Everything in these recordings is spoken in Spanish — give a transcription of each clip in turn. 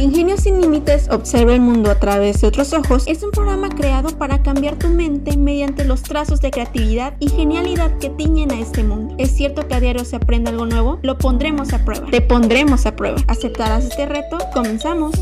Ingenios sin Límites Observa el mundo a través de otros ojos es un programa creado para cambiar tu mente mediante los trazos de creatividad y genialidad que tiñen a este mundo. ¿Es cierto que a diario se aprende algo nuevo? Lo pondremos a prueba. Te pondremos a prueba. ¿Aceptarás este reto? Comenzamos.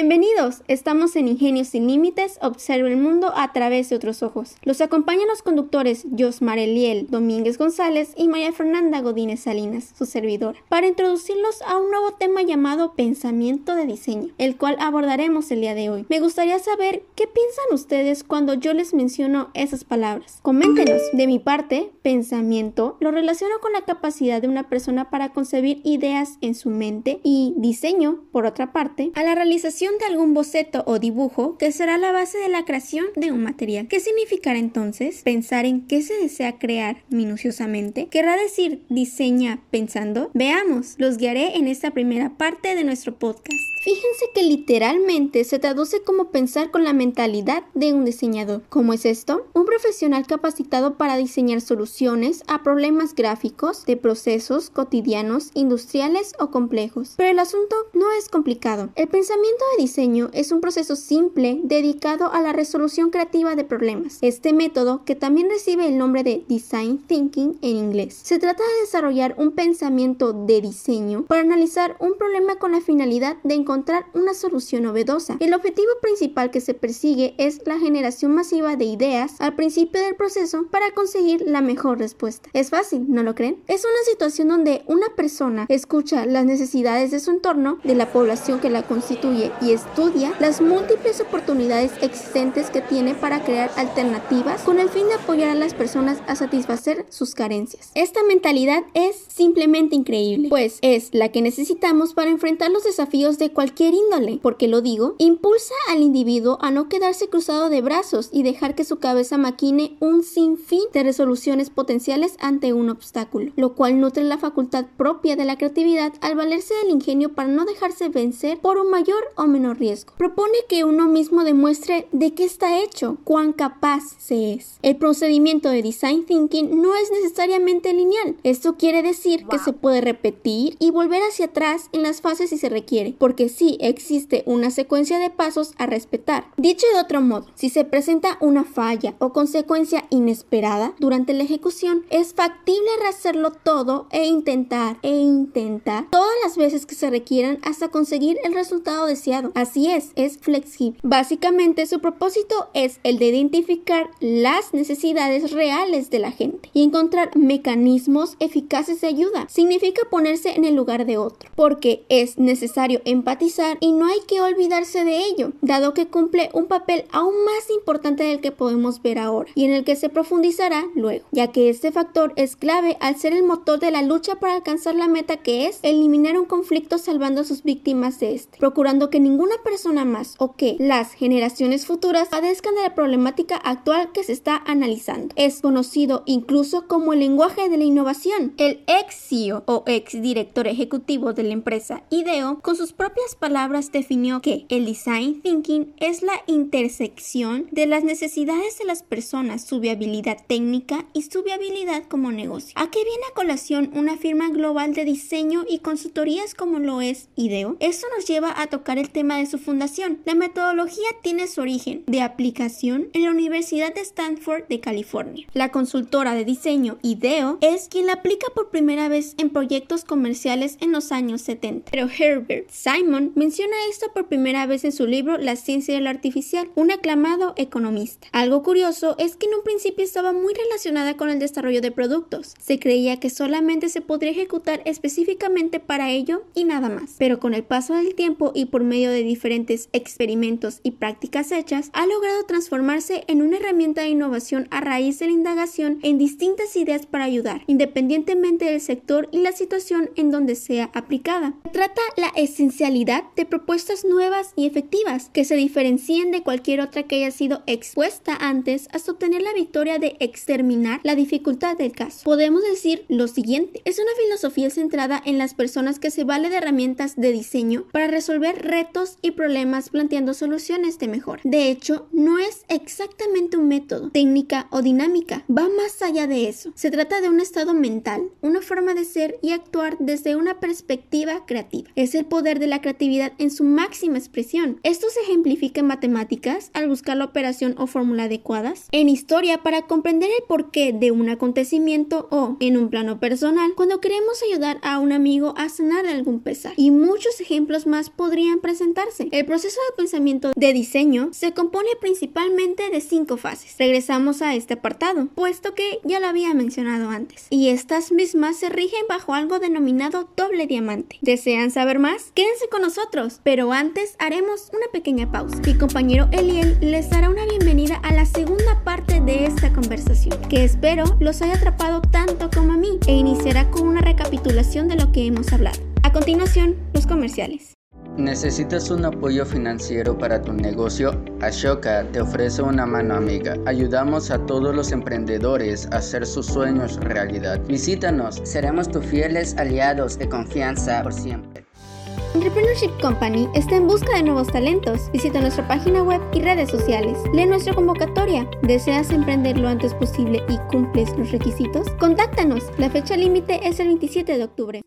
Bienvenidos, estamos en Ingenios sin Límites, observa el mundo a través de otros ojos. Los acompañan los conductores Josmar Eliel Domínguez González y María Fernanda Godínez Salinas, su servidora, para introducirlos a un nuevo tema llamado pensamiento de diseño, el cual abordaremos el día de hoy. Me gustaría saber qué piensan ustedes cuando yo les menciono esas palabras. Coméntenos. De mi parte, pensamiento lo relaciono con la capacidad de una persona para concebir ideas en su mente y diseño, por otra parte, a la realización de algún boceto o dibujo que será la base de la creación de un material. ¿Qué significará entonces pensar en qué se desea crear minuciosamente? ¿Querrá decir diseña pensando? Veamos, los guiaré en esta primera parte de nuestro podcast. Fíjense que literalmente se traduce como pensar con la mentalidad de un diseñador. ¿Cómo es esto? Un profesional capacitado para diseñar soluciones a problemas gráficos de procesos cotidianos, industriales o complejos. Pero el asunto no es complicado. El pensamiento de diseño es un proceso simple dedicado a la resolución creativa de problemas. Este método, que también recibe el nombre de Design Thinking en inglés, se trata de desarrollar un pensamiento de diseño para analizar un problema con la finalidad de encontrar una solución novedosa. El objetivo principal que se persigue es la generación masiva de ideas al principio del proceso para conseguir la mejor respuesta. Es fácil, ¿no lo creen? Es una situación donde una persona escucha las necesidades de su entorno, de la población que la constituye y estudia las múltiples oportunidades existentes que tiene para crear alternativas con el fin de apoyar a las personas a satisfacer sus carencias. Esta mentalidad es simplemente increíble, pues es la que necesitamos para enfrentar los desafíos de cualquier índole. porque lo digo? Impulsa al individuo a no quedarse cruzado de brazos y dejar que su cabeza maquine un sinfín de resoluciones potenciales ante un obstáculo, lo cual nutre la facultad propia de la creatividad al valerse del ingenio para no dejarse vencer por un mayor o menor riesgo. Propone que uno mismo demuestre de qué está hecho, cuán capaz se es. El procedimiento de design thinking no es necesariamente lineal. Esto quiere decir que se puede repetir y volver hacia atrás en las fases si se requiere, porque sí existe una secuencia de pasos a respetar. Dicho de otro modo, si se presenta una falla o consecuencia inesperada durante la ejecución, es factible rehacerlo todo e intentar e intentar todas las veces que se requieran hasta conseguir el resultado deseado. Así es, es flexible. Básicamente su propósito es el de identificar las necesidades reales de la gente y encontrar mecanismos eficaces de ayuda. Significa ponerse en el lugar de otro, porque es necesario empatizar y no hay que olvidarse de ello, dado que cumple un papel aún más importante del que podemos ver ahora y en el que se profundizará luego, ya que este factor es clave al ser el motor de la lucha para alcanzar la meta que es eliminar un conflicto salvando a sus víctimas de este, procurando que ninguna persona más o que las generaciones futuras padezcan de la problemática actual que se está analizando. Es conocido incluso como el lenguaje de la innovación. El ex CEO o ex director ejecutivo de la empresa IDEO, con sus propias palabras definió que el design thinking es la intersección de las necesidades de las personas, su viabilidad técnica y su viabilidad como negocio. ¿A qué viene a colación una firma global de diseño y consultorías como lo es IDEO? Esto nos lleva a tocar el tema de su fundación. La metodología tiene su origen de aplicación en la Universidad de Stanford de California. La consultora de diseño IDEO es quien la aplica por primera vez en proyectos comerciales en los años 70. Pero Herbert Simon menciona esto por primera vez en su libro La ciencia de lo artificial, un aclamado economista. Algo curioso es que en un principio estaba muy relacionada con el desarrollo de productos. Se creía que solamente se podría ejecutar específicamente para ello y nada más. Pero con el paso del tiempo y por medio de diferentes experimentos y prácticas hechas, ha logrado transformarse en una herramienta de innovación a raíz de la indagación en distintas ideas para ayudar, independientemente del sector y la situación en donde sea aplicada. Trata la esencialidad de propuestas nuevas y efectivas que se diferencien de cualquier otra que haya sido expuesta antes hasta obtener la victoria de exterminar la dificultad del caso. Podemos decir lo siguiente, es una filosofía centrada en las personas que se vale de herramientas de diseño para resolver retos y problemas planteando soluciones de mejora. De hecho, no es exactamente un método, técnica o dinámica, va más allá de eso. Se trata de un estado mental, una forma de ser y actuar desde una perspectiva creativa. Es el poder de la creatividad en su máxima expresión. Esto se ejemplifica en matemáticas al buscar la operación o fórmula adecuadas, en historia para comprender el porqué de un acontecimiento o, en un plano personal, cuando queremos ayudar a un amigo a sanar algún pesar. Y muchos ejemplos más podrían presentarse. El proceso de pensamiento de diseño se compone principalmente de cinco fases. Regresamos a este apartado, puesto que ya lo había mencionado antes. Y estas mismas se rigen bajo algo denominado doble diamante. ¿Desean saber más? Quédense con nosotros, pero antes haremos una pequeña pausa. Mi compañero Eliel les dará una bienvenida a la segunda parte de esta conversación, que espero los haya atrapado tanto como a mí, e iniciará con una recapitulación de lo que hemos hablado. A continuación, los comerciales. ¿Necesitas un apoyo financiero para tu negocio? Ashoka te ofrece una mano amiga. Ayudamos a todos los emprendedores a hacer sus sueños realidad. Visítanos, seremos tus fieles aliados de confianza por siempre. Entrepreneurship Company está en busca de nuevos talentos. Visita nuestra página web y redes sociales. Lee nuestra convocatoria. ¿Deseas emprender lo antes posible y cumples los requisitos? Contáctanos. La fecha límite es el 27 de octubre.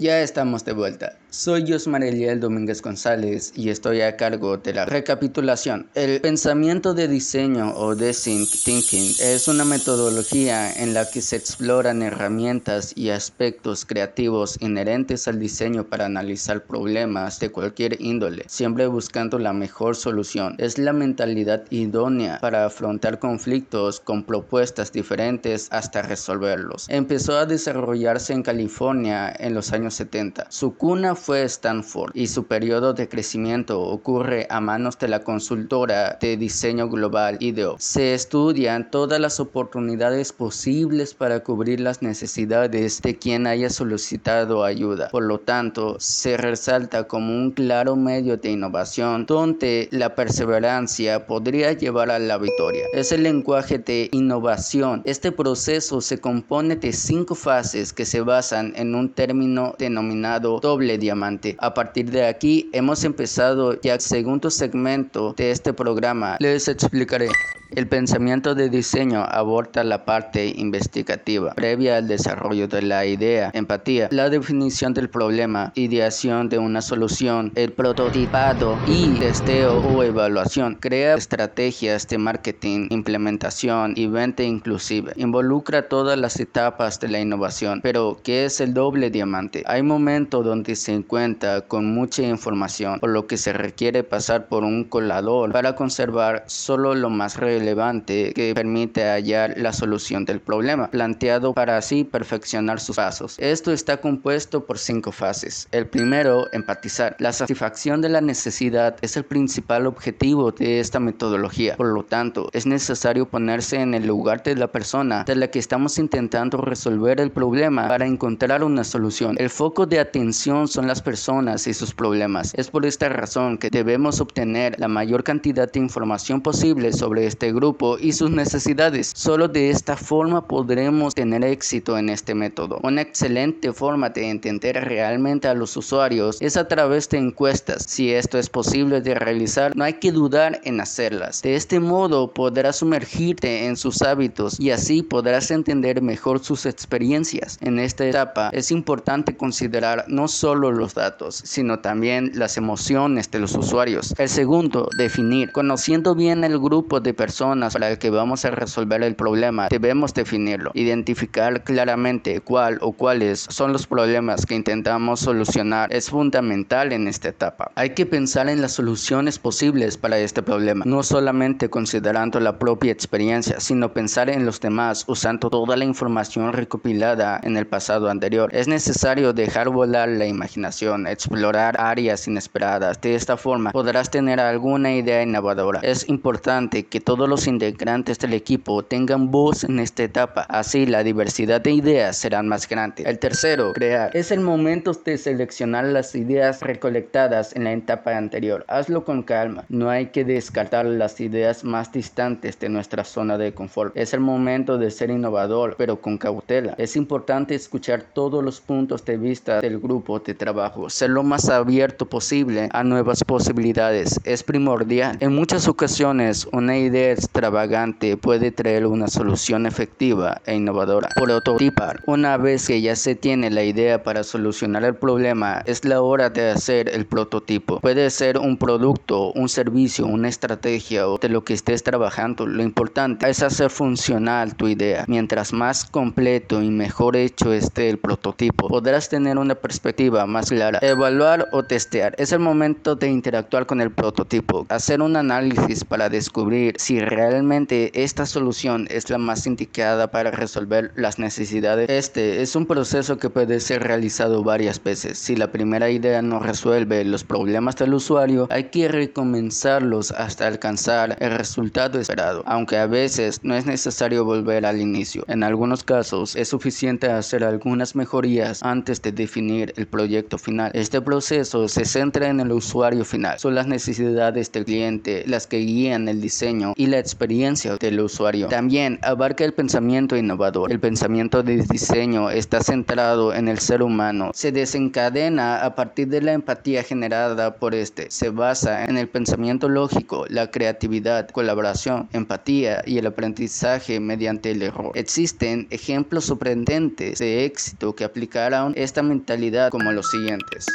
Ya estamos de vuelta. Soy Josmar Eliel Domínguez González y estoy a cargo de la recapitulación. El pensamiento de diseño o design thinking es una metodología en la que se exploran herramientas y aspectos creativos inherentes al diseño para analizar problemas de cualquier índole, siempre buscando la mejor solución. Es la mentalidad idónea para afrontar conflictos con propuestas diferentes hasta resolverlos. Empezó a desarrollarse en California en los años 70. Su cuna fue Stanford y su periodo de crecimiento ocurre a manos de la consultora de diseño global IDEO. Se estudian todas las oportunidades posibles para cubrir las necesidades de quien haya solicitado ayuda. Por lo tanto, se resalta como un claro medio de innovación donde la perseverancia podría llevar a la victoria. Es el lenguaje de innovación. Este proceso se compone de cinco fases que se basan en un término denominado doble diamante. A partir de aquí hemos empezado ya el segundo segmento de este programa. Les explicaré. El pensamiento de diseño aborda la parte investigativa, previa al desarrollo de la idea, empatía, la definición del problema, ideación de una solución, el prototipado y testeo o evaluación. Crea estrategias de marketing, implementación y venta inclusive. Involucra todas las etapas de la innovación. Pero, ¿qué es el doble diamante? Hay momentos donde se encuentra con mucha información, por lo que se requiere pasar por un colador para conservar solo lo más relevante que permite hallar la solución del problema, planteado para así perfeccionar sus pasos. Esto está compuesto por cinco fases. El primero, empatizar. La satisfacción de la necesidad es el principal objetivo de esta metodología. Por lo tanto, es necesario ponerse en el lugar de la persona de la que estamos intentando resolver el problema para encontrar una solución. Foco de atención son las personas y sus problemas. Es por esta razón que debemos obtener la mayor cantidad de información posible sobre este grupo y sus necesidades. Solo de esta forma podremos tener éxito en este método. Una excelente forma de entender realmente a los usuarios es a través de encuestas. Si esto es posible de realizar, no hay que dudar en hacerlas. De este modo podrás sumergirte en sus hábitos y así podrás entender mejor sus experiencias. En esta etapa es importante considerar no solo los datos, sino también las emociones de los usuarios. El segundo, definir. Conociendo bien el grupo de personas para el que vamos a resolver el problema, debemos definirlo, identificar claramente cuál o cuáles son los problemas que intentamos solucionar es fundamental en esta etapa. Hay que pensar en las soluciones posibles para este problema, no solamente considerando la propia experiencia, sino pensar en los demás usando toda la información recopilada en el pasado anterior. Es necesario dejar volar la imaginación, explorar áreas inesperadas. De esta forma podrás tener alguna idea innovadora. Es importante que todos los integrantes del equipo tengan voz en esta etapa, así la diversidad de ideas serán más grande. El tercero, crear. Es el momento de seleccionar las ideas recolectadas en la etapa anterior. Hazlo con calma, no hay que descartar las ideas más distantes de nuestra zona de confort. Es el momento de ser innovador, pero con cautela. Es importante escuchar todos los puntos de vista del grupo de trabajo, ser lo más abierto posible a nuevas posibilidades. Es primordial. En muchas ocasiones, una idea extravagante puede traer una solución efectiva e innovadora. Prototipar. Una vez que ya se tiene la idea para solucionar el problema, es la hora de hacer el prototipo. Puede ser un producto, un servicio, una estrategia o de lo que estés trabajando. Lo importante es hacer funcional tu idea. Mientras más completo y mejor hecho esté el prototipo, podrás tener una perspectiva más clara. Evaluar o testear. Es el momento de interactuar con el prototipo. Hacer un análisis para descubrir si realmente esta solución es la más indicada para resolver las necesidades. Este es un proceso que puede ser realizado varias veces. Si la primera idea no resuelve los problemas del usuario, hay que recomenzarlos hasta alcanzar el resultado esperado, aunque a veces no es necesario volver al inicio. En algunos casos es suficiente hacer algunas mejorías antes de definir el proyecto final. Este proceso se centra en el usuario final. Son las necesidades del cliente las que guían el diseño y la experiencia del usuario. También abarca el pensamiento innovador. El pensamiento de diseño está centrado en el ser humano. Se desencadena a partir de la empatía generada por este. Se basa en el pensamiento lógico, la creatividad, colaboración, empatía y el aprendizaje mediante el error. Existen ejemplos sorprendentes de éxito que aplicaron esta mentalidad como los siguientes.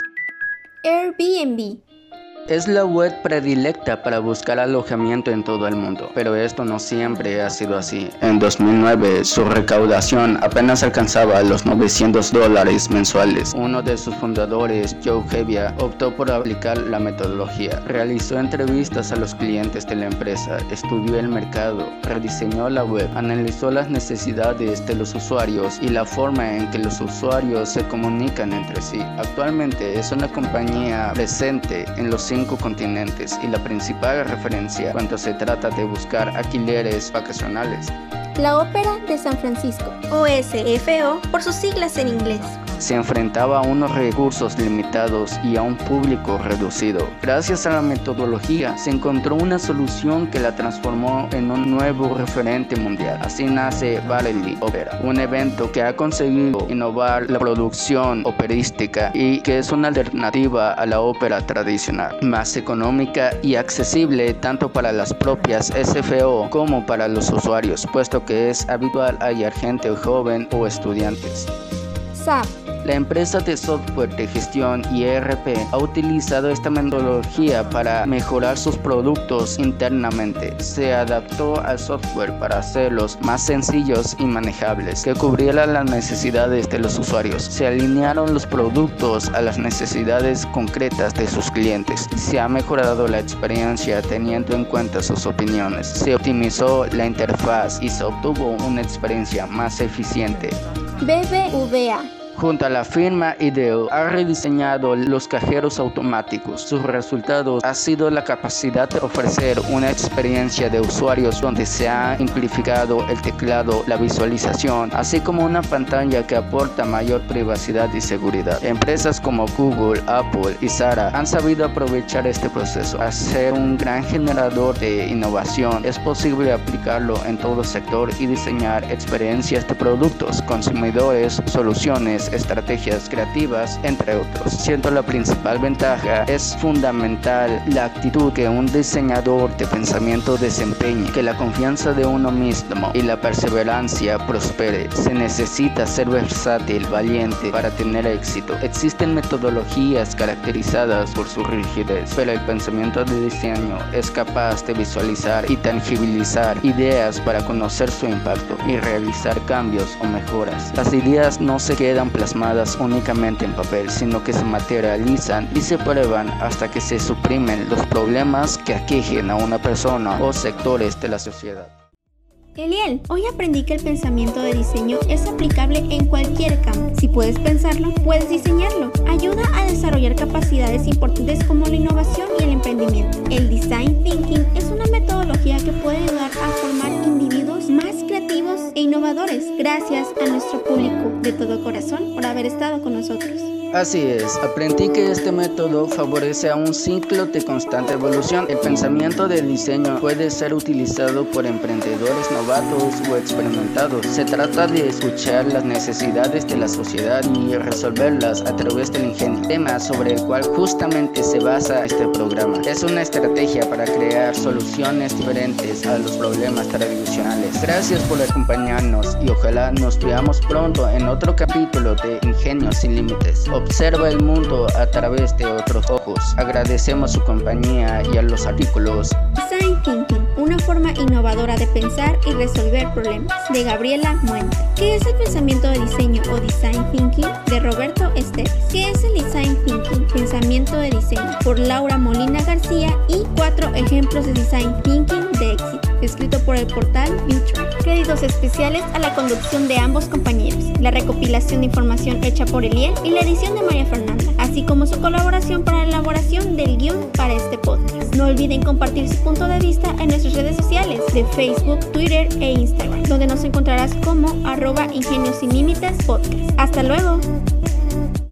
Airbnb es la web predilecta para buscar alojamiento en todo el mundo, pero esto no siempre ha sido así. En 2009, su recaudación apenas alcanzaba los 900 dólares mensuales. Uno de sus fundadores, Joe Hevia, optó por aplicar la metodología. Realizó entrevistas a los clientes de la empresa, estudió el mercado, rediseñó la web, analizó las necesidades de los usuarios y la forma en que los usuarios se comunican entre sí. Actualmente es una compañía presente en los continentes y la principal referencia cuando se trata de buscar alquileres vacacionales. La Ópera de San Francisco, OSFO por sus siglas en inglés se enfrentaba a unos recursos limitados y a un público reducido. Gracias a la metodología se encontró una solución que la transformó en un nuevo referente mundial. Así nace Valley Opera, un evento que ha conseguido innovar la producción operística y que es una alternativa a la ópera tradicional, más económica y accesible tanto para las propias SFO como para los usuarios, puesto que es habitual hallar gente joven o estudiantes. La empresa de software de gestión y ERP ha utilizado esta metodología para mejorar sus productos internamente. Se adaptó al software para hacerlos más sencillos y manejables, que cubrieran las necesidades de los usuarios. Se alinearon los productos a las necesidades concretas de sus clientes. Se ha mejorado la experiencia teniendo en cuenta sus opiniones. Se optimizó la interfaz y se obtuvo una experiencia más eficiente. BBVA Junto a la firma IDEO ha rediseñado los cajeros automáticos. Su resultado ha sido la capacidad de ofrecer una experiencia de usuarios donde se ha simplificado el teclado, la visualización, así como una pantalla que aporta mayor privacidad y seguridad. Empresas como Google, Apple y Zara han sabido aprovechar este proceso. A ser un gran generador de innovación, es posible aplicarlo en todo sector y diseñar experiencias de productos, consumidores, soluciones estrategias creativas, entre otros. Siento la principal ventaja es fundamental la actitud que un diseñador de pensamiento desempeñe, que la confianza de uno mismo y la perseverancia prospere. Se necesita ser versátil, valiente para tener éxito. Existen metodologías caracterizadas por su rigidez, pero el pensamiento de diseño es capaz de visualizar y tangibilizar ideas para conocer su impacto y realizar cambios o mejoras. Las ideas no se quedan plasmadas únicamente en papel, sino que se materializan y se prueban hasta que se suprimen los problemas que aquejen a una persona o sectores de la sociedad. Eliel, hoy aprendí que el pensamiento de diseño es aplicable en cualquier campo. Si puedes pensarlo, puedes diseñarlo. Ayuda a desarrollar capacidades importantes como la innovación y el emprendimiento. El design thinking es una metodología que puede ayudar a formar individuos más creativos e innovadores. Gracias a nuestro público de todo corazón por haber estado con nosotros. Así es, aprendí que este método favorece a un ciclo de constante evolución. El pensamiento de diseño puede ser utilizado por emprendedores novatos o experimentados. Se trata de escuchar las necesidades de la sociedad y resolverlas a través del ingenio, tema sobre el cual justamente se basa este programa. Es una estrategia para crear soluciones diferentes a los problemas tradicionales. Gracias por acompañarnos y ojalá nos veamos pronto en otro capítulo de Ingenio sin Límites. Observa el mundo a través de otros ojos. Agradecemos su compañía y a los artículos. Design Thinking, una forma innovadora de pensar y resolver problemas, de Gabriela Muente. ¿Qué es el pensamiento de diseño o Design Thinking? De Roberto Esteves. ¿Qué es el Design? De diseño, por Laura Molina García y cuatro ejemplos de Design Thinking de éxito escrito por el portal Future. Créditos especiales a la conducción de ambos compañeros, la recopilación de información hecha por Eliel y la edición de María Fernanda, así como su colaboración para la elaboración del guion para este podcast. No olviden compartir su punto de vista en nuestras redes sociales de Facebook, Twitter e Instagram, donde nos encontrarás como arroba ingenios podcast. Hasta luego.